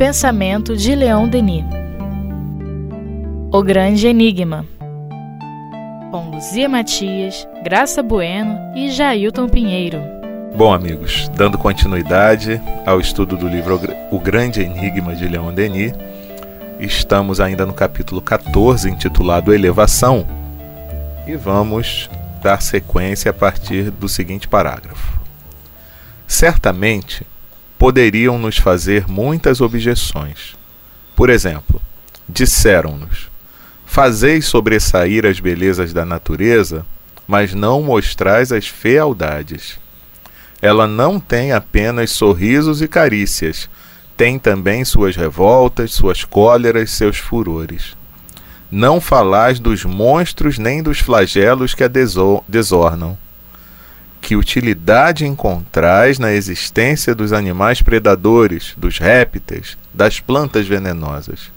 pensamento de Leon Denis. O Grande Enigma. Com Luzia Matias, Graça Bueno e Jailton Pinheiro. Bom, amigos, dando continuidade ao estudo do livro O Grande Enigma de Leon Denis, estamos ainda no capítulo 14, intitulado Elevação, e vamos dar sequência a partir do seguinte parágrafo. Certamente poderiam nos fazer muitas objeções. Por exemplo, disseram-nos: Fazeis sobressair as belezas da natureza, mas não mostrais as fealdades. Ela não tem apenas sorrisos e carícias, tem também suas revoltas, suas cóleras, seus furores. Não falais dos monstros nem dos flagelos que a desornam que utilidade encontrais na existência dos animais predadores, dos répteis, das plantas venenosas?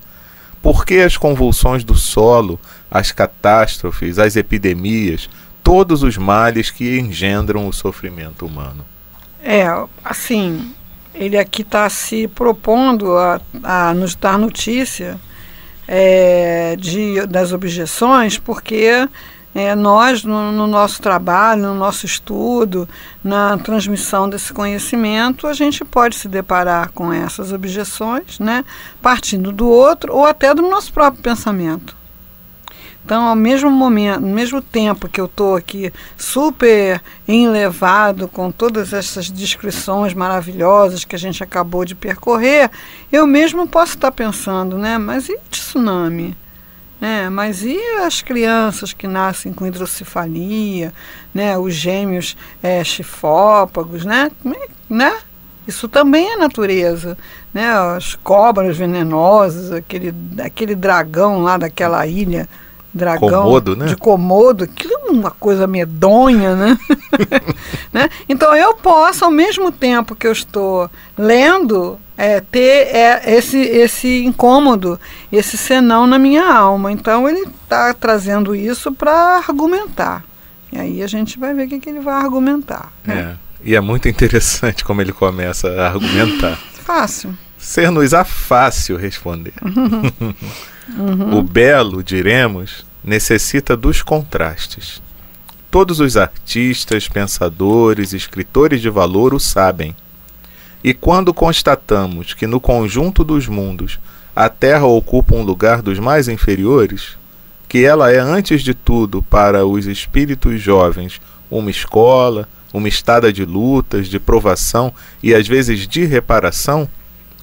Por que as convulsões do solo, as catástrofes, as epidemias, todos os males que engendram o sofrimento humano? É, assim, ele aqui está se propondo a, a, nos dar notícia é, de, das objeções, porque é, nós, no, no, nosso trabalho, no nosso estudo, na transmissão desse conhecimento, a gente pode se deparar com essas objeções, né, partindo do outro ou até do nosso próprio pensamento. Então, ao mesmo momento, no mesmo tempo que eu estou aqui super enlevado com todas essas descrições maravilhosas que a gente acabou de percorrer, eu mesmo posso estar pensando, né? Mas e tsunami? Né? Mas e as crianças que nascem com hidrocefalia, né? os gêmeos é, chifópagos, né? É, né? Isso também é natureza. Né? As cobras venenosas, aquele, aquele dragão lá daquela ilha dragão Comodo, né? de Komodo, aquilo é uma coisa medonha, né? né? Então eu posso, ao mesmo tempo que eu estou lendo, é, ter é, esse, esse incômodo, esse senão na minha alma. Então ele está trazendo isso para argumentar. E aí a gente vai ver o que, que ele vai argumentar. Né? É. E é muito interessante como ele começa a argumentar. Fácil. Ser-nos-á fácil responder. Uhum. O belo, diremos, necessita dos contrastes. Todos os artistas, pensadores, escritores de valor o sabem. E quando constatamos que no conjunto dos mundos a Terra ocupa um lugar dos mais inferiores, que ela é, antes de tudo, para os espíritos jovens, uma escola, uma estada de lutas, de provação e às vezes de reparação,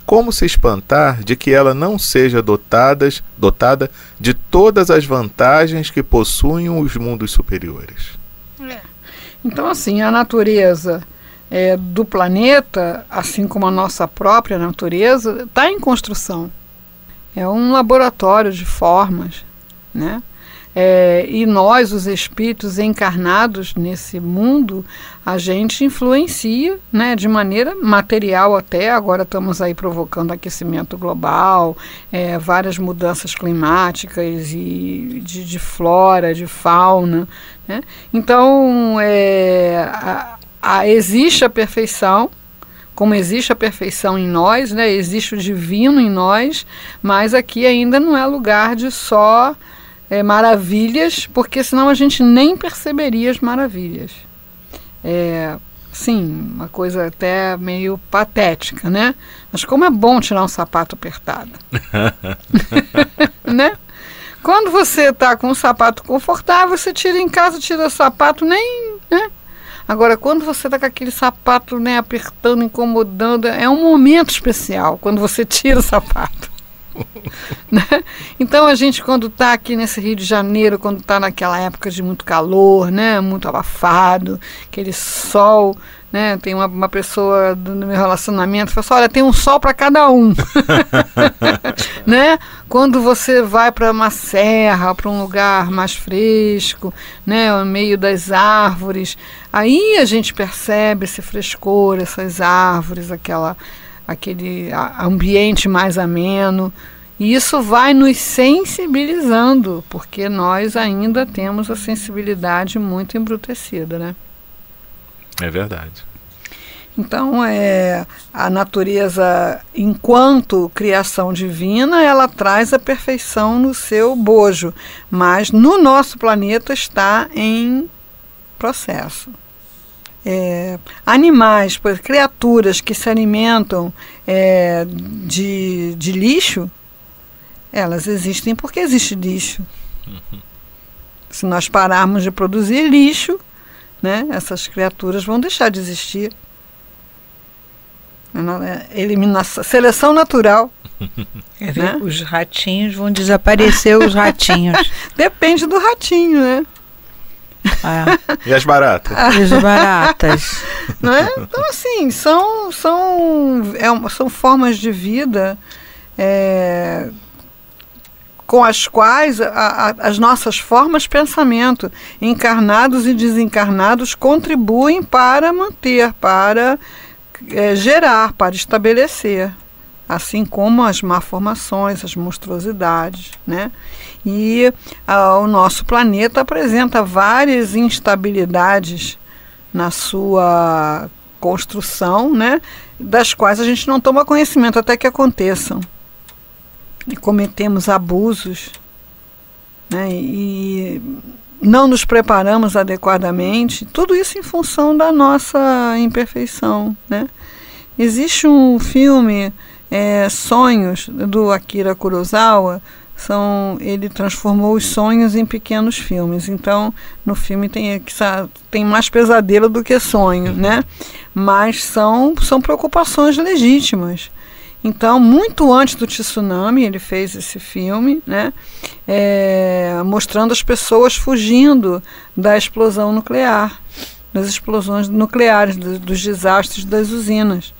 como se espantar de que ela não seja dotadas, dotada de todas as vantagens que possuem os mundos superiores? É. Então, assim, a natureza é, do planeta, assim como a nossa própria natureza, está em construção. É um laboratório de formas, né? É, e nós, os espíritos encarnados nesse mundo, a gente influencia né, de maneira material até. Agora estamos aí provocando aquecimento global, é, várias mudanças climáticas e de, de flora, de fauna. Né? Então, é, a, a, existe a perfeição, como existe a perfeição em nós, né, existe o divino em nós, mas aqui ainda não é lugar de só é, maravilhas, porque senão a gente nem perceberia as maravilhas. É, sim, uma coisa até meio patética, né? Mas como é bom tirar um sapato apertado, né? Quando você está com um sapato confortável, você tira em casa, tira o sapato, nem, né? Agora, quando você está com aquele sapato né, apertando, incomodando, é um momento especial quando você tira o sapato. né? Então a gente quando está aqui nesse Rio de Janeiro, quando está naquela época de muito calor, né, muito abafado, aquele sol, né, tem uma, uma pessoa do meu relacionamento fala assim, olha, tem um sol para cada um, né? Quando você vai para uma serra, para um lugar mais fresco, né, no meio das árvores, aí a gente percebe esse frescor, essas árvores, aquela aquele ambiente mais ameno. E isso vai nos sensibilizando, porque nós ainda temos a sensibilidade muito embrutecida, né? É verdade. Então, é, a natureza, enquanto criação divina, ela traz a perfeição no seu bojo, mas no nosso planeta está em processo. É, animais, criaturas que se alimentam é, de, de lixo, elas existem porque existe lixo. Uhum. Se nós pararmos de produzir lixo, né, essas criaturas vão deixar de existir. É eliminação, seleção natural. É, né? Os ratinhos vão desaparecer, os ratinhos. Depende do ratinho, né? É. E as baratas? E as baratas. Não é? Então, assim, são, são, é, são formas de vida é, com as quais a, a, as nossas formas de pensamento, encarnados e desencarnados, contribuem para manter, para é, gerar, para estabelecer, assim como as malformações, as monstruosidades, né? E a, o nosso planeta apresenta várias instabilidades na sua construção, né? Das quais a gente não toma conhecimento até que aconteçam e cometemos abusos né, e não nos preparamos adequadamente, tudo isso em função da nossa imperfeição. Né? Existe um filme, é, Sonhos, do Akira Kurosawa, são, ele transformou os sonhos em pequenos filmes. Então, no filme tem, tem mais pesadelo do que sonho, né? Mas são, são preocupações legítimas. Então, muito antes do tsunami, ele fez esse filme, né, é, mostrando as pessoas fugindo da explosão nuclear, das explosões nucleares, do, dos desastres das usinas.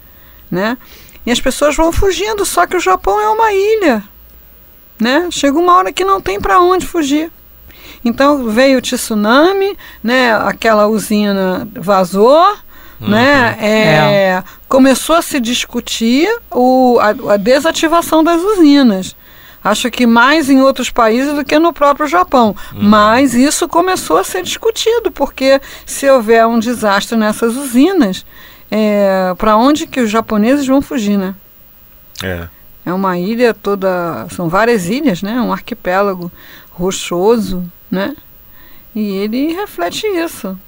Né? E as pessoas vão fugindo, só que o Japão é uma ilha. Né? Chega uma hora que não tem para onde fugir. Então veio o tsunami, né? aquela usina vazou, né? Uhum. Né? É, é. Começou a se discutir o, a, a desativação das usinas. Acho que mais em outros países do que no próprio Japão. Uhum. Mas isso começou a ser discutido, porque se houver um desastre nessas usinas, é, para onde que os japoneses vão fugir, né? É. É uma ilha toda, são várias ilhas, né? Um arquipélago rochoso, né? E ele reflete isso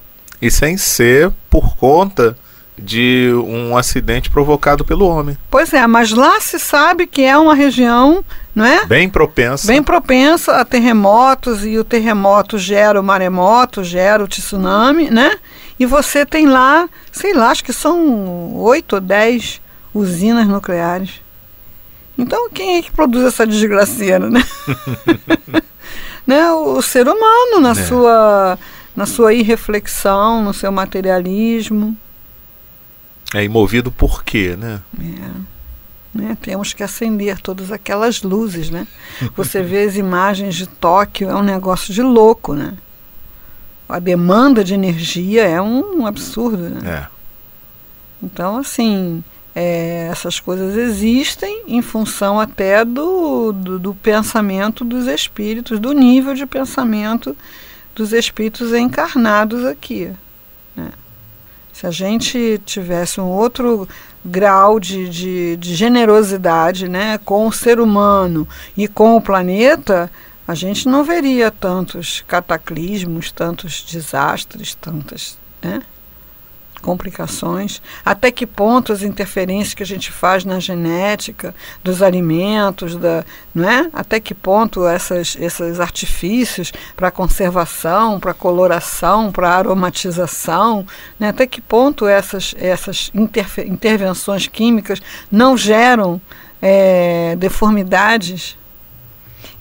e sem ser por conta de um acidente provocado pelo homem. Pois é, mas lá se sabe que é uma região, não é? Bem propensa. Bem propensa a terremotos e o terremoto gera o maremoto, gera o tsunami, né? E você tem lá, sei lá, acho que são oito ou dez usinas nucleares. Então quem é que produz essa desgraceira, né? né? O, ser humano na é. sua na sua irreflexão, no seu materialismo. É imovido por quê, né? É. Né? Temos que acender todas aquelas luzes, né? Você vê as imagens de Tóquio, é um negócio de louco, né? A demanda de energia é um absurdo, né? É. Então, assim, é, essas coisas existem em função até do, do, do pensamento dos espíritos, do nível de pensamento dos espíritos encarnados aqui. Né? Se a gente tivesse um outro grau de, de, de, generosidade né, com o ser humano e com o planeta, a gente não veria tantos cataclismos, tantos desastres, tantas. Né? Complicações, até que ponto as interferências que a gente faz na genética dos alimentos, da, não é? até que ponto essas, esses artifícios para conservação, para coloração, para aromatização, né? até que ponto essas, essas intervenções químicas não geram é, deformidades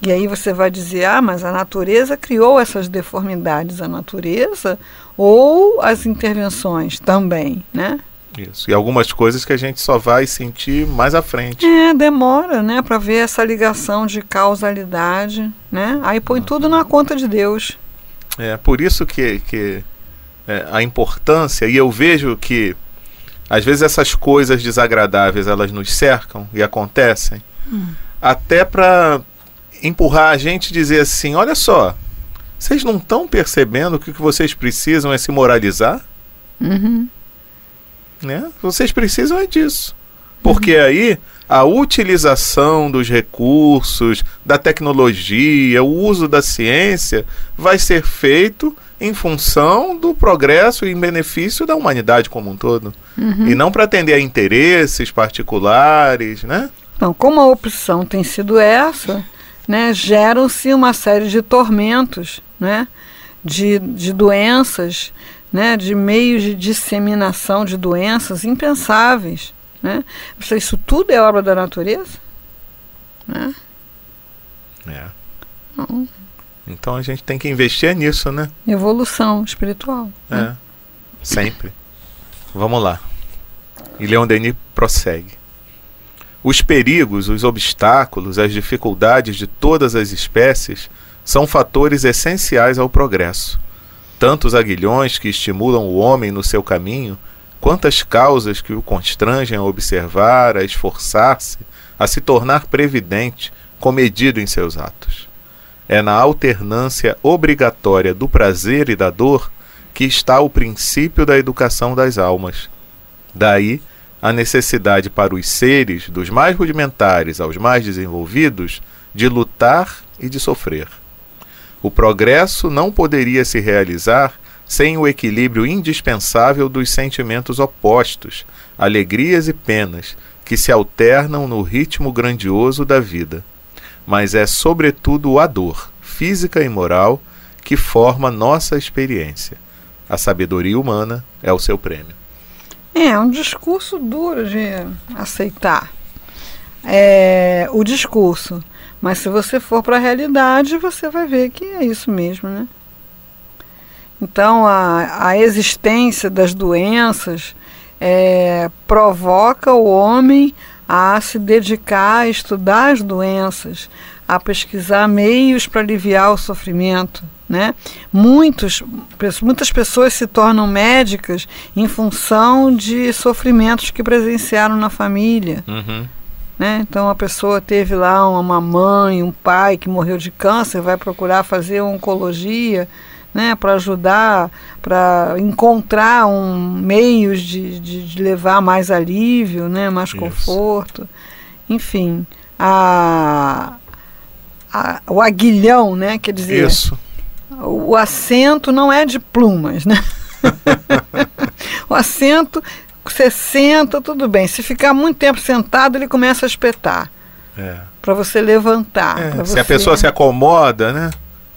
e aí você vai dizer, ah, mas a natureza criou essas deformidades. A natureza ou as intervenções também, né? Isso. E algumas coisas que a gente só vai sentir mais à frente. É, demora, né, para ver essa ligação de causalidade, né? Aí põe uhum. tudo na conta de Deus. É, por isso que, que é, a importância, e eu vejo que às vezes essas coisas desagradáveis elas nos cercam e acontecem, hum. até para empurrar a gente e dizer assim: olha só, vocês não estão percebendo que o que vocês precisam é se moralizar? Uhum. Né? Vocês precisam é disso. Porque uhum. aí a utilização dos recursos, da tecnologia, o uso da ciência vai ser feito em função do progresso e em benefício da humanidade como um todo. Uhum. E não para atender a interesses particulares, né? Então, como a opção tem sido essa, né, geram-se uma série de tormentos, né, de, de doenças, né, de meios de disseminação de doenças impensáveis. Né? Isso tudo é obra da natureza? Né? É. Não. Então a gente tem que investir nisso, né? Evolução espiritual. É. Né? Sempre. Vamos lá. E Leon Denis prossegue. Os perigos, os obstáculos, as dificuldades de todas as espécies são fatores essenciais ao progresso. Tanto os aguilhões que estimulam o homem no seu caminho, quanto as causas que o constrangem a observar, a esforçar-se, a se tornar previdente, comedido em seus atos. É na alternância obrigatória do prazer e da dor que está o princípio da educação das almas. Daí a necessidade para os seres, dos mais rudimentares aos mais desenvolvidos, de lutar e de sofrer. O progresso não poderia se realizar sem o equilíbrio indispensável dos sentimentos opostos, alegrias e penas, que se alternam no ritmo grandioso da vida mas é sobretudo a dor, física e moral, que forma nossa experiência. A sabedoria humana é o seu prêmio. É, um discurso duro de aceitar. É, o discurso. Mas se você for para a realidade, você vai ver que é isso mesmo, né? Então, a, a existência das doenças é, provoca o homem a se dedicar a estudar as doenças, a pesquisar meios para aliviar o sofrimento. Né? Muitos, muitas pessoas se tornam médicas em função de sofrimentos que presenciaram na família. Uhum. Né? Então a pessoa teve lá uma mãe, um pai que morreu de câncer, vai procurar fazer oncologia né, para ajudar, para encontrar um meios de, de, de, levar mais alívio, né, mais Isso. conforto. Enfim, a, a, o aguilhão, né, quer dizer, Isso. o assento não é de plumas, né? o assento, você senta, tudo bem. Se ficar muito tempo sentado, ele começa a espetar. É. Para você levantar. É, se você... a pessoa se acomoda, né?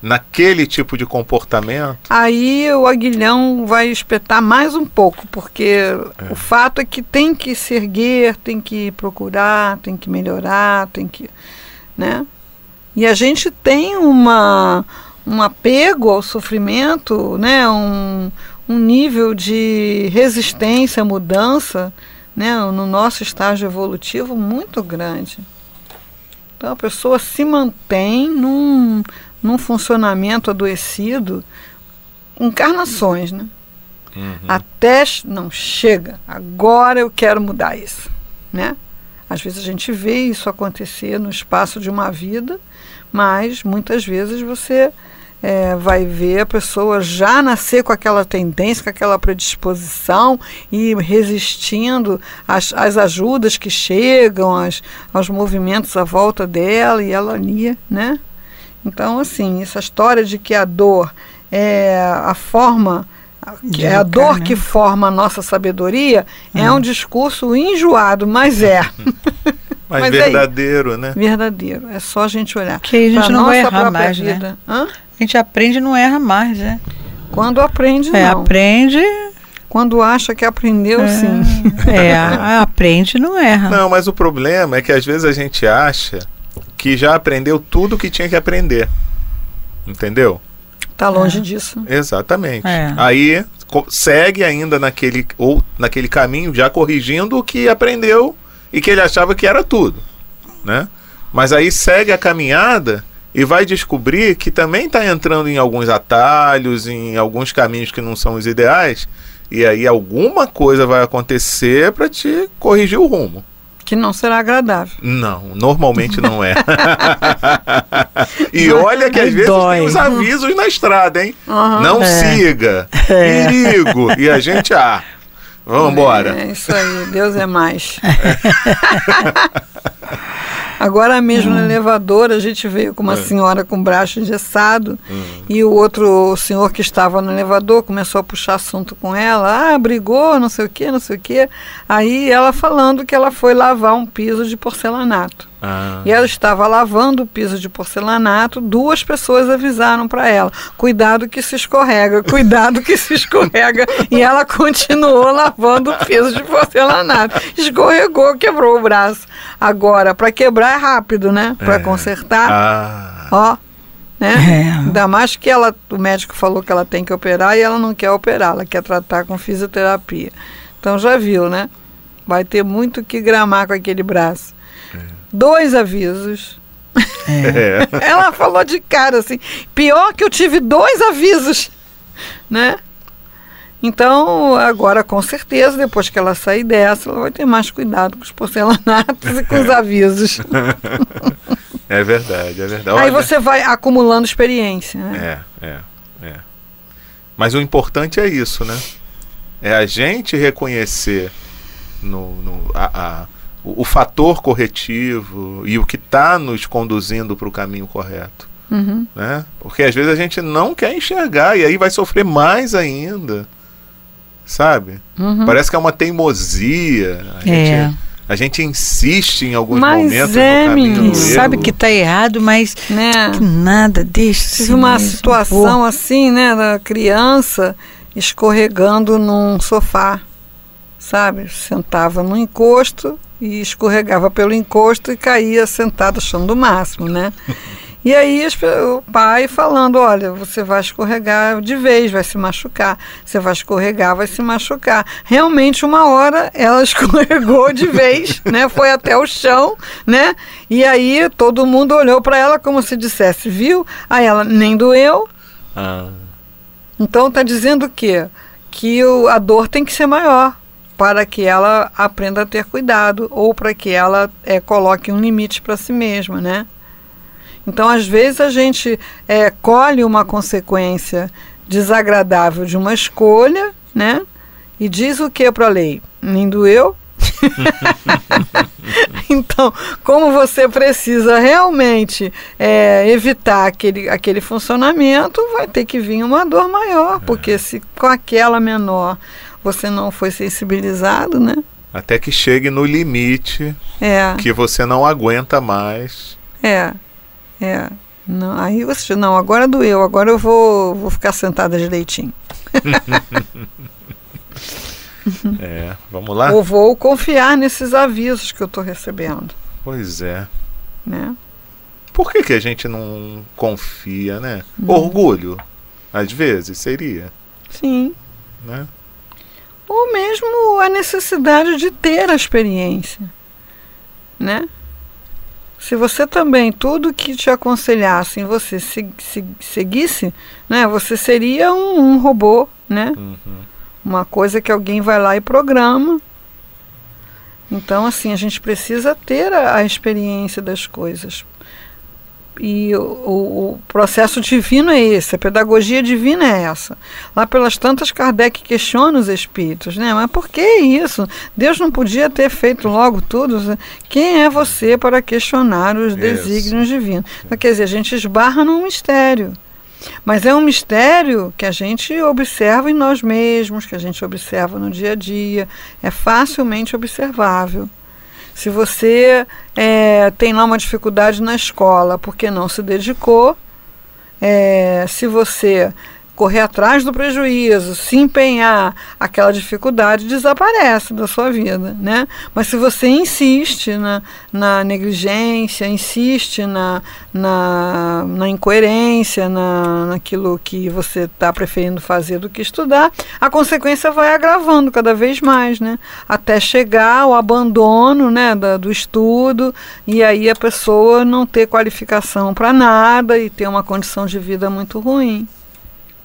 naquele tipo de comportamento. Aí o aguilhão vai espetar mais um pouco, porque é. o fato é que tem que se erguer, tem que procurar, tem que melhorar, tem que. Né? E a gente tem uma, um apego ao sofrimento, né? um, um nível de resistência à mudança né? no nosso estágio evolutivo muito grande. Então a pessoa se mantém num, num funcionamento adoecido encarnações, né? Uhum. Até não chega. Agora eu quero mudar isso, né? Às vezes a gente vê isso acontecer no espaço de uma vida, mas muitas vezes você é, vai ver a pessoa já nascer com aquela tendência, com aquela predisposição e resistindo às, às ajudas que chegam, às, aos movimentos à volta dela e ela ali, né? Então, assim, essa história de que a dor é a forma que é a dor né? que forma a nossa sabedoria é. é um discurso enjoado, mas é. mas, mas verdadeiro, é né? Verdadeiro. É só a gente olhar. Que a gente não vai errar mais, né? vida. né? Hã? A gente aprende e não erra mais, né? Quando aprende, é, não. aprende... Quando acha que aprendeu, é, sim. É, aprende e não erra. Não, mas o problema é que às vezes a gente acha que já aprendeu tudo que tinha que aprender. Entendeu? Tá longe é. disso. Exatamente. É. Aí segue ainda naquele ou naquele caminho já corrigindo o que aprendeu e que ele achava que era tudo, né? Mas aí segue a caminhada e vai descobrir que também está entrando em alguns atalhos, em alguns caminhos que não são os ideais, e aí alguma coisa vai acontecer para te corrigir o rumo. Que não será agradável. Não, normalmente não é. e olha que às vezes Dói. tem os avisos na estrada, hein? Uhum. Não é. siga. É. Perigo. E a gente, ah, Vamos embora. É isso aí, Deus é mais. Agora mesmo no elevador a gente veio com uma É. senhora com o braço engessado Hum. e o outro senhor que estava no elevador começou a puxar assunto com ela, ah, brigou, não sei o que, não sei o que. Aí ela falando que ela foi lavar um piso de porcelanato. Ah. E ela estava lavando o piso de porcelanato, duas pessoas avisaram para ela: cuidado que se escorrega, cuidado que se escorrega. e ela continuou lavando o piso de porcelanato. Escorregou, quebrou o braço. Agora, para quebrar é rápido, né? Para É. consertar, Ah. ó. Né? É. Ainda mais que ela, o médico falou que ela tem que operar e ela não quer operar, ela quer tratar com fisioterapia. Então já viu, né? Vai ter muito que gramar com aquele braço. Dois avisos. É. Ela falou de cara assim, pior que eu tive dois avisos, né? Então, agora com certeza, depois que ela sair dessa, ela vai ter mais cuidado com os porcelanatos e com os avisos. É verdade, é verdade. Aí Olha- você vai acumulando experiência, né? É, é, é. Mas o importante é isso, né? É a gente reconhecer no, no- a- a- o, o fator corretivo e o que está nos conduzindo para o caminho correto. Uhum. Né? Porque às vezes a gente não quer enxergar e aí vai sofrer mais ainda. Sabe? Uhum. Parece que é uma teimosia. A gente, É. a gente insiste em alguns Mas momentos é, no caminho menino. do erro. sabe que tá errado, mas Né? que nada, deixa. Tive uma mesmo. situação assim, né, da criança escorregando num sofá, sabe? Sentava no encosto e escorregava pelo encosto e caía sentado achando o máximo, né? E aí o pai falando, olha, você vai escorregar de vez, vai se machucar. Você vai escorregar, vai se machucar. Realmente, uma hora ela escorregou de vez, né? Foi até o chão, né? E aí todo mundo olhou para ela como se dissesse, viu? Aí ela nem doeu. Ah, Então está dizendo o quê? Que o, a dor tem que ser maior para que ela aprenda a ter cuidado ou para que ela eh, coloque um limite para si mesma, né? Então, às vezes, a gente eh, colhe uma consequência desagradável de uma escolha, né? E diz o que para a lei? Nem doeu? então, como você precisa realmente eh, evitar aquele, aquele funcionamento, vai ter que vir uma dor maior, porque se com aquela menor você não foi sensibilizado, né? até que chegue no limite É. que você não aguenta mais. É, é. Não, aí você, não, agora doeu, agora eu vou, vou ficar sentada direitinho. É, vamos lá? Ou vou confiar nesses avisos que eu estou recebendo, Pois é. né? Por que, que a gente não confia, né? Hum. Orgulho, às vezes, seria, Sim. né? Ou mesmo a necessidade de ter a experiência, né? Se você também, tudo que te aconselhassem, você se, se- seguisse, né? Você seria um, um robô, né? Uhum. uma coisa que alguém vai lá e programa. Então, assim, a gente precisa ter a, a experiência das coisas. E o, o- processo divino é esse, a pedagogia divina é essa. Lá pelas tantas, Kardec questiona os espíritos, né? Mas por que isso? Deus não podia ter feito logo tudo? Quem é você para questionar os desígnios divinos? Então, quer dizer, a gente esbarra num mistério. Mas é um mistério que a gente observa em nós mesmos, que a gente observa no dia a dia, é facilmente observável. Se você eh, tem lá uma dificuldade na escola porque não se dedicou, eh, se você correr atrás do prejuízo, se empenhar, aquela dificuldade desaparece da sua vida, né? Mas se você insiste na, na negligência, insiste na, na, na incoerência, na, naquilo que você está preferindo fazer do que estudar, a consequência vai agravando cada vez mais, né? Até chegar ao abandono né, da, do estudo e aí a pessoa não ter qualificação para nada e ter uma condição de vida muito ruim.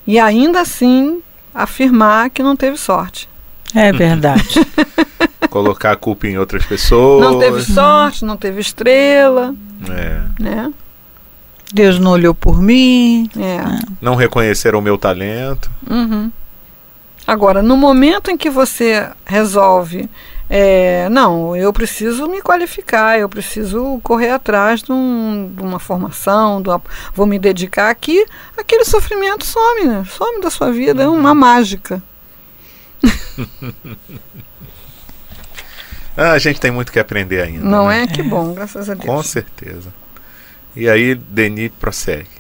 E ainda assim afirmar que não teve sorte. É verdade. Colocar a culpa em outras pessoas. Não teve sorte, não teve estrela, É. né? Deus não olhou por mim. É. Não reconheceram o meu talento. Uhum. Agora, no momento em que você resolve, é, não, eu preciso me qualificar, eu preciso correr atrás de, um, de uma formação, de uma, vou me dedicar aqui, aquele sofrimento some, né? Some da sua vida, é uma mágica. ah, a gente tem muito que aprender ainda. Não né? é? Que bom, graças a Deus. Com certeza. E aí Denis prossegue.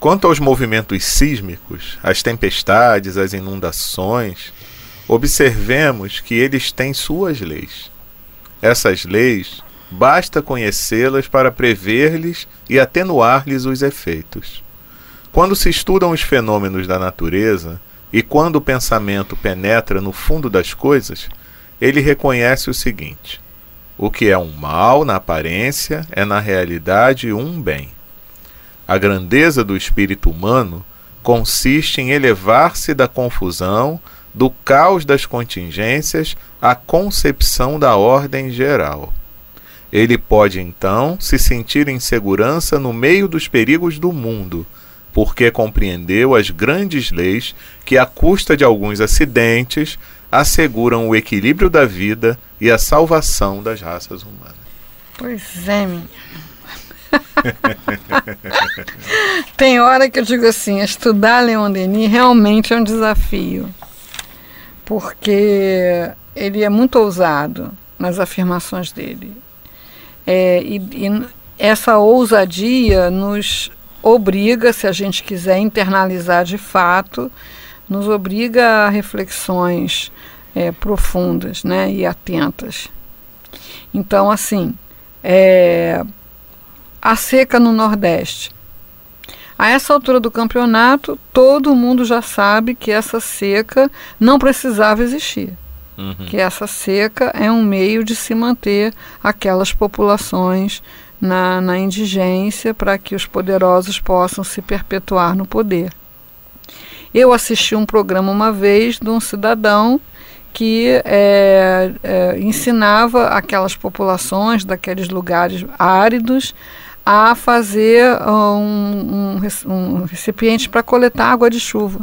Quanto aos movimentos sísmicos, as tempestades, as inundações, observemos que eles têm suas leis. Essas leis, basta conhecê-las para prever-lhes e atenuar-lhes os efeitos. Quando se estudam os fenômenos da natureza e quando o pensamento penetra no fundo das coisas, ele reconhece o seguinte: o que é um mal na aparência é na realidade um bem. A grandeza do espírito humano consiste em elevar-se da confusão, do caos das contingências à concepção da ordem geral. Ele pode então se sentir em segurança no meio dos perigos do mundo, porque compreendeu as grandes leis que, à custa de alguns acidentes, asseguram o equilíbrio da vida e a salvação das raças humanas. Pois é, minha. Tem hora que eu digo assim, estudar Leon Denis realmente é um desafio, porque ele é muito ousado nas afirmações dele. É, e, e essa ousadia nos obriga, se a gente quiser internalizar de fato, nos obriga a reflexões é, profundas né, e atentas. Então, assim, é, a seca no Nordeste. A essa altura do campeonato, todo mundo já sabe que essa seca não precisava existir. Uhum. Que essa seca é um meio de se manter aquelas populações na, na indigência para que os poderosos possam se perpetuar no poder. Eu assisti um programa uma vez de um cidadão que é, é, ensinava aquelas populações daqueles lugares áridos a fazer um, um, um recipiente para coletar água de chuva.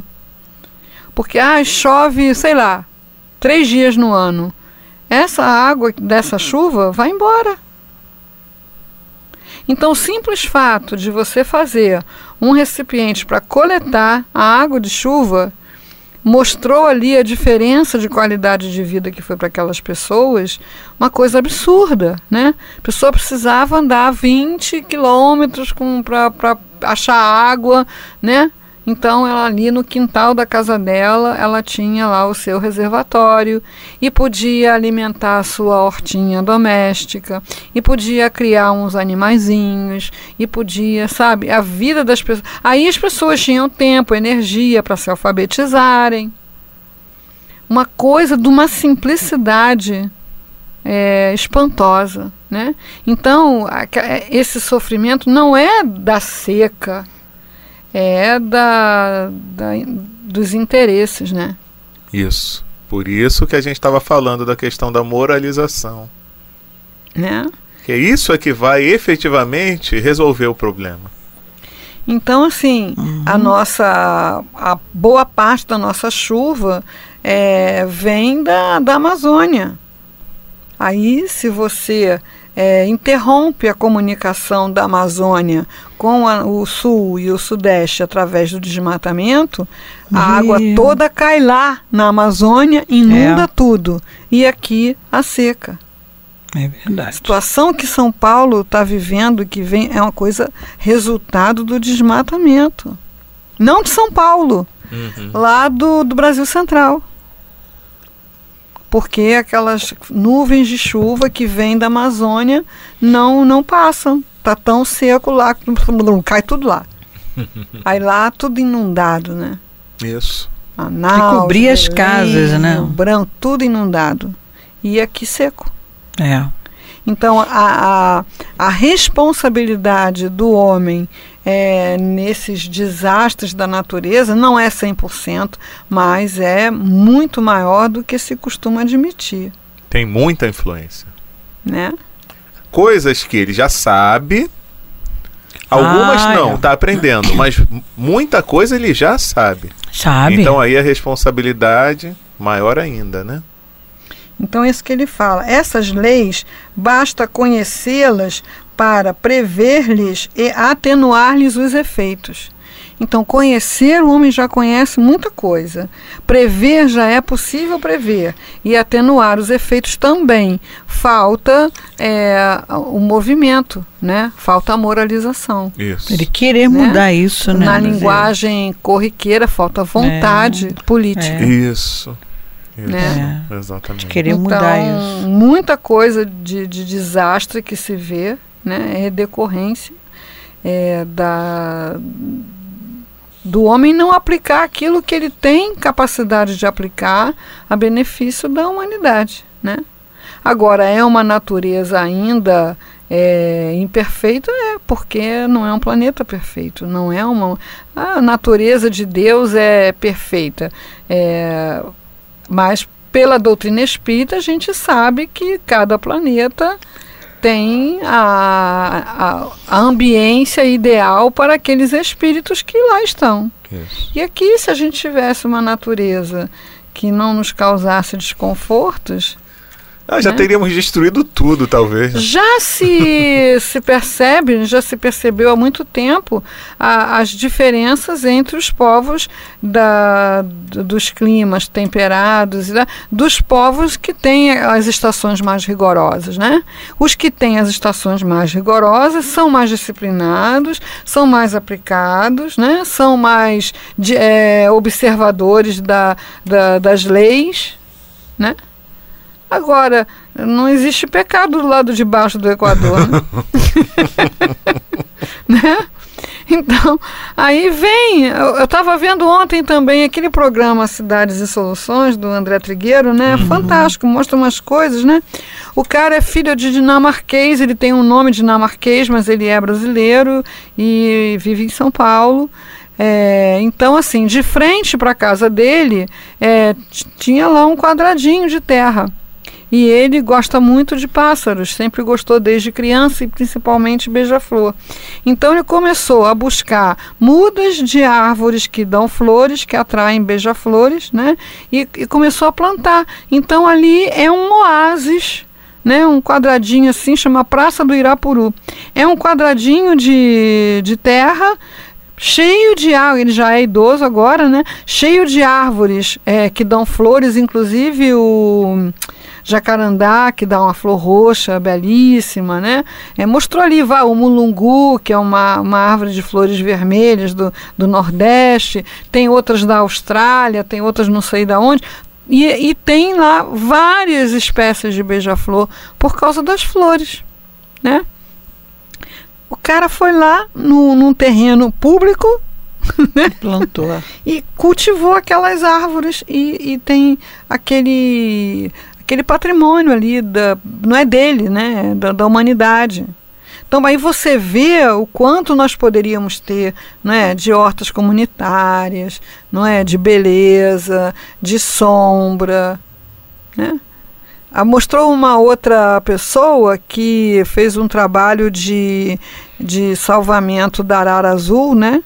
Porque ah, chove, sei lá, três dias no ano. Essa água dessa chuva vai embora. Então, o simples fato de você fazer um recipiente para coletar a água de chuva mostrou ali a diferença de qualidade de vida que foi para aquelas pessoas, uma coisa absurda, né? A pessoa precisava andar 20 quilômetros para achar água, né? Então, ela ali no quintal da casa dela, ela tinha lá o seu reservatório e podia alimentar a sua hortinha doméstica e podia criar uns animaizinhos e podia, sabe, a vida das pessoas. Aí as pessoas tinham tempo, energia para se alfabetizarem. Uma coisa de uma simplicidade é, espantosa, né? Então, esse sofrimento não é da seca, é da, da, dos interesses, né? Isso. Por isso que a gente estava falando da questão da moralização. Né? Que isso é que vai efetivamente resolver o problema. Então, assim, uhum. a nossa. A boa parte da nossa chuva é, vem da, da Amazônia. Aí, se você é, interrompe a comunicação da Amazônia com a, o sul e o sudeste através do desmatamento, a água toda cai lá na Amazônia, inunda é. tudo. E aqui a seca. É verdade. A situação que São Paulo está vivendo, que vem, é uma coisa resultado do desmatamento. Não de São Paulo, uhum. lá do, do Brasil Central porque aquelas nuvens de chuva que vêm da Amazônia não não passam. Tá tão seco lá que cai tudo lá. Aí lá tudo inundado, né? Isso. Manaus, que cobria as casas, né? Branco, tudo inundado. E aqui seco. É. Então, a, a, a responsabilidade do homem é, nesses desastres da natureza não é 100%, mas é muito maior do que se costuma admitir. Tem muita influência. Né? Coisas que ele já sabe, Algumas ah, não, está aprendendo, mas muita coisa ele já sabe. Sabe. Então aí a responsabilidade maior ainda, né? Então, é isso que ele fala. Essas leis, basta conhecê-las para prever-lhes e atenuar-lhes os efeitos. Então, conhecer, o homem já conhece muita coisa. Prever já é possível prever. E atenuar os efeitos também. Falta é, o movimento, né? Falta a moralização. Isso. Ele querer né? mudar isso, né? Na linguagem corriqueira, falta vontade é. política. É. Isso. Né? É, exatamente. De querer então, mudar isso. Muita coisa de, de desastre que se vê né, é decorrência é, da, do homem não aplicar aquilo que ele tem capacidade de aplicar a benefício da humanidade. Né? Agora, é uma natureza ainda é, imperfeita? É, porque não é um planeta perfeito. Não é uma. A natureza de Deus é perfeita. É, mas pela doutrina espírita, a gente sabe que cada planeta tem a, a, a ambiência ideal para aqueles espíritos que lá estão. Isso. E aqui, se a gente tivesse uma natureza que não nos causasse desconfortos, ah, já né? teríamos destruído tudo, talvez. Já se, se percebe, já se percebeu há muito tempo a, as diferenças entre os povos da, dos climas temperados e da, dos povos que têm as estações mais rigorosas. Né? Os que têm as estações mais rigorosas são mais disciplinados, são mais aplicados, né? são mais de, é, observadores da, da, das leis. Né? Agora, não existe pecado do lado de baixo do Equador. Né? né? Então, aí vem. Eu estava vendo ontem também aquele programa Cidades e Soluções do André Trigueiro, né? Uhum. Fantástico, mostra umas coisas, né? O cara é filho de dinamarquês, ele tem um nome dinamarquês, mas ele é brasileiro e vive em São Paulo. É, então, assim, de frente para a casa dele, é, tinha lá um quadradinho de terra. E ele gosta muito de pássaros, sempre gostou desde criança e principalmente beija-flor. Então ele começou a buscar mudas de árvores que dão flores, que atraem beija-flores, né? E, e começou a plantar. Então ali é um oásis né, um quadradinho assim, chama Praça do Irapuru. É um quadradinho de, de terra cheio de árvores, ele já é idoso agora, né? Cheio de árvores é, que dão flores, inclusive o jacarandá, que dá uma flor roxa belíssima, né? É, mostrou ali vá, o mulungu, que é uma, uma árvore de flores vermelhas do, do Nordeste, tem outras da Austrália, tem outras não sei da onde. E, e tem lá várias espécies de beija-flor por causa das flores, né? O cara foi lá no, num terreno público né? plantou e cultivou aquelas árvores e, e tem aquele aquele patrimônio ali, da, não é dele, né? Da, da, humanidade. Então aí você vê o quanto nós poderíamos ter né, de hortas comunitárias, não é, de beleza, de sombra. Né? Ah, mostrou uma outra pessoa que fez um trabalho de, de salvamento da arara azul, né?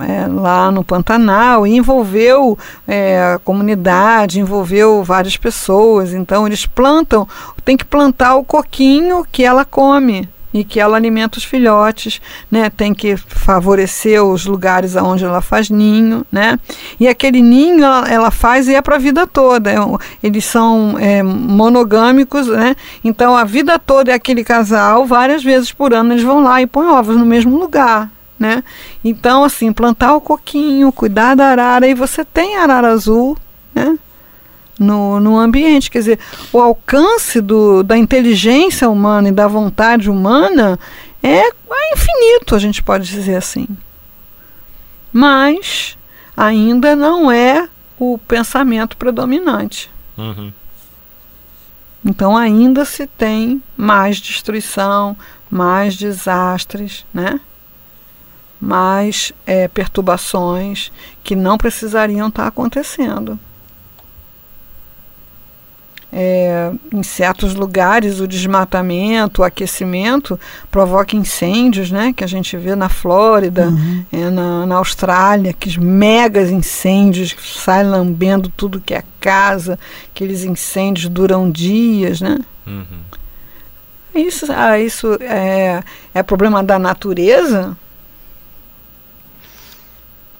É, lá no Pantanal e envolveu é, a comunidade, envolveu várias pessoas. Então eles plantam, tem que plantar o coquinho que ela come e que ela alimenta os filhotes, né? Tem que favorecer os lugares aonde ela faz ninho, né? E aquele ninho ela, ela faz e é para a vida toda. É eles são é, monogâmicos, né? Então a vida toda é aquele casal. Várias vezes por ano eles vão lá e põem ovos no mesmo lugar, né? Então, assim, plantar o coquinho, cuidar da arara, e você tem arara azul, né? No, no ambiente, quer dizer, o alcance do, da inteligência humana e da vontade humana é, é infinito, a gente pode dizer assim. Mas ainda não é o pensamento predominante. Uhum. Então ainda se tem mais destruição, mais desastres, né? Mais é, perturbações que não precisariam estar acontecendo. é, em certos lugares o desmatamento, o aquecimento provoca incêndios, né? Que a gente vê na Flórida, uhum. é, na, na Austrália, que megas incêndios saem lambendo tudo que é casa, aqueles incêndios duram dias, né? Uhum. Isso, ah, isso é, é problema da natureza?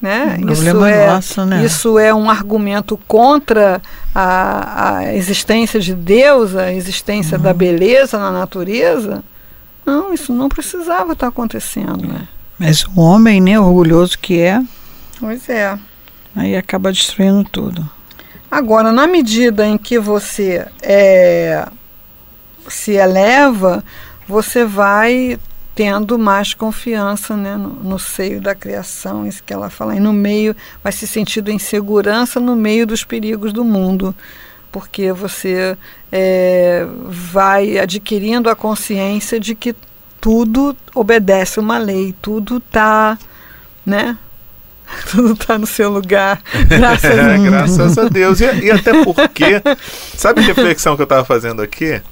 Né? isso, é, nosso, né? isso é um argumento contra a, a existência de Deus, a existência uhum. da beleza na natureza. Não, isso não precisava estar acontecendo. Né? Mas o homem, né, orgulhoso que é, pois é. aí acaba destruindo tudo. Agora, na medida em que você é, se eleva, você vai tendo mais confiança né, no, no, seio da criação, isso que ela fala, e no meio, vai se sentindo em segurança no meio dos perigos do mundo, porque você é, vai adquirindo a consciência de que tudo obedece uma lei, tudo está, né? Tudo está no seu lugar, graças, a, graças a Deus. E, e até porque, sabe a reflexão que eu estava fazendo aqui?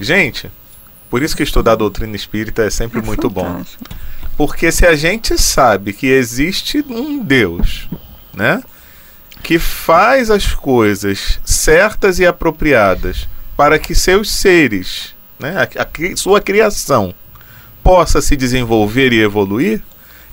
Gente, por isso que estudar a doutrina espírita é sempre é muito fantástico. bom. Porque se a gente sabe que existe um Deus, né? Que faz as coisas certas e apropriadas para que seus seres, né, a, a, sua criação, possa se desenvolver e evoluir,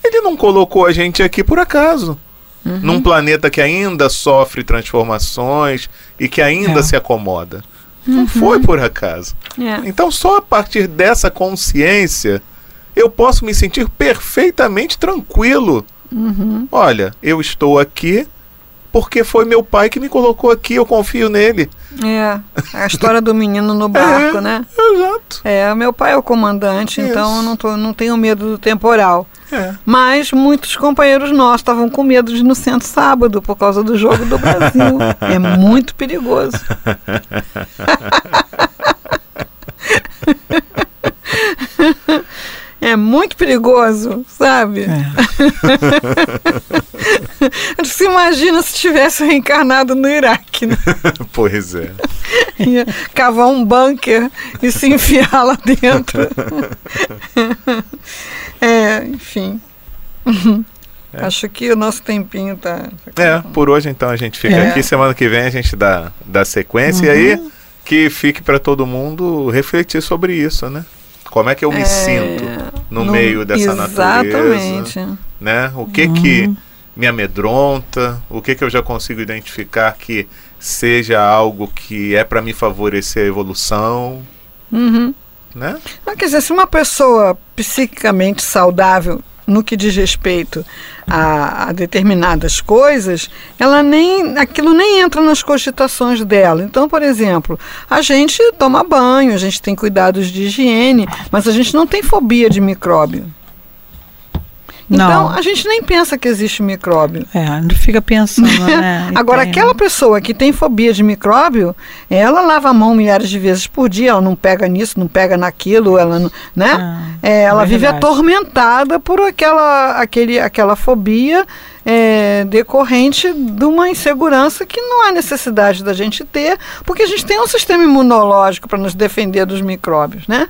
ele não colocou a gente aqui por acaso. Uhum. Num planeta que ainda sofre transformações e que ainda é. se acomoda. Não uhum. foi por acaso. É. Então, só a partir dessa consciência eu posso me sentir perfeitamente tranquilo. Uhum. Olha, eu estou aqui porque foi meu pai que me colocou aqui, eu confio nele. É, a história do menino no barco, é, né? Exato. É, meu pai é o comandante, Isso. então eu não, tô, não tenho medo do temporal. É. Mas muitos companheiros nossos estavam com medo de ir no centro sábado por causa do jogo do Brasil. é muito perigoso. é muito perigoso, sabe? É. Você imagina se tivesse reencarnado no Iraque. Né? pois é. Ia cavar um bunker e se enfiar lá dentro. é, enfim. É. Acho que o nosso tempinho tá. tá é, por hoje então a gente fica é. aqui. Semana que vem a gente dá, dá sequência uhum. e aí que fique para todo mundo refletir sobre isso, né? Como é que eu me é, sinto no, no, meio dessa exatamente. natureza? Né? O que uhum. que me amedronta? O que que eu já consigo identificar que seja algo que é para me favorecer a evolução? Uhum. Né? Não, quer dizer, se uma pessoa psiquicamente saudável no que diz respeito a, a, determinadas coisas, ela nem aquilo nem entra nas cogitações dela. Então, por exemplo, a gente toma banho, a gente tem cuidados de higiene, mas a gente não tem fobia de micróbio. Então, a gente nem pensa que existe micróbio. É, não fica pensando, né? Agora, tem, aquela pessoa que tem fobia de micróbio, ela lava a mão milhares de vezes por dia, ela não pega nisso, não pega naquilo, ela não, né? Ah, é, ela é vive atormentada por aquela, aquele, aquela fobia é, decorrente de uma insegurança que não há necessidade da gente ter, porque a gente tem um sistema imunológico para nos defender dos micróbios, né?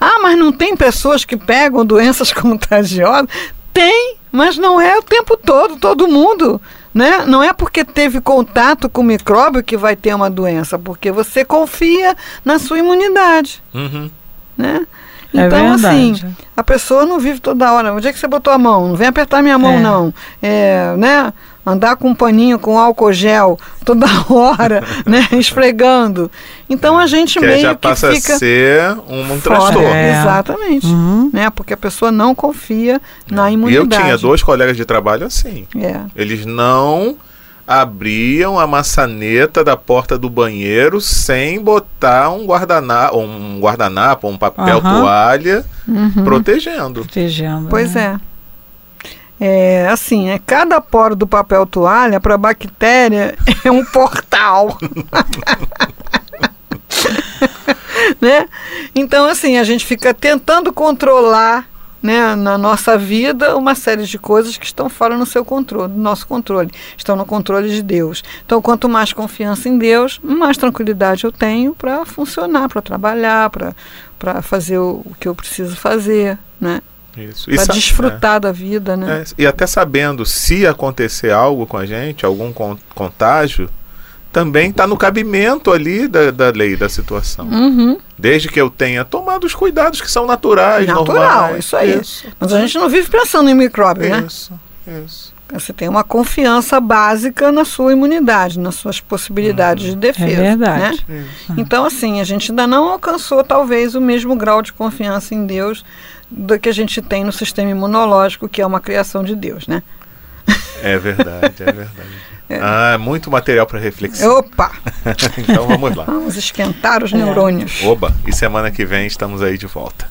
Ah, mas não tem pessoas que pegam doenças contagiosas? Tem, mas não é o tempo todo, todo mundo. Né? Não é porque teve contato com o micróbio que vai ter uma doença, porque você confia na sua imunidade. Uhum. Né? É então, é assim, a pessoa não vive toda hora. Onde é que você botou a mão? Não vem apertar minha mão, é. não. É, né? Andar com um paninho com álcool gel toda hora, né, esfregando. Então a gente que meio já passa que fica a ser um, um transtorno. É. Exatamente, uhum. né, porque a pessoa não confia na imunidade. Eu tinha dois colegas de trabalho assim. É. Eles não abriam a maçaneta da porta do banheiro sem botar um guardanapo, um guardanapo, um papel uhum. toalha uhum. protegendo. Protegendo. Pois né? é. É, assim, é cada poro do papel toalha para bactéria é um portal. né? Então, assim, a gente fica tentando controlar né, na nossa vida uma série de coisas que estão fora no seu controle, no nosso controle, estão no controle de Deus. Então, quanto mais confiança em Deus, mais tranquilidade eu tenho para funcionar, para trabalhar, para fazer o, o que eu preciso fazer, né? Para desfrutar é. da vida, né? É, e até sabendo se acontecer algo com a gente, algum contágio, também está no cabimento ali da, da lei da situação. Uhum. Desde que eu tenha tomado os cuidados que são naturais, Natural, normais. isso aí. Isso. Mas a gente não vive pensando em micróbio, né? Isso, isso. Você tem uma confiança básica na sua imunidade, nas suas possibilidades uhum. de defesa. É verdade. Né? Então, assim, a gente ainda não alcançou, talvez, o mesmo grau de confiança em Deus do que a gente tem no sistema imunológico, que é uma criação de Deus, né? É verdade, é verdade. É. Ah, muito material para reflexão. Opa! então vamos lá. Vamos esquentar os neurônios. Oba! E semana que vem estamos aí de volta.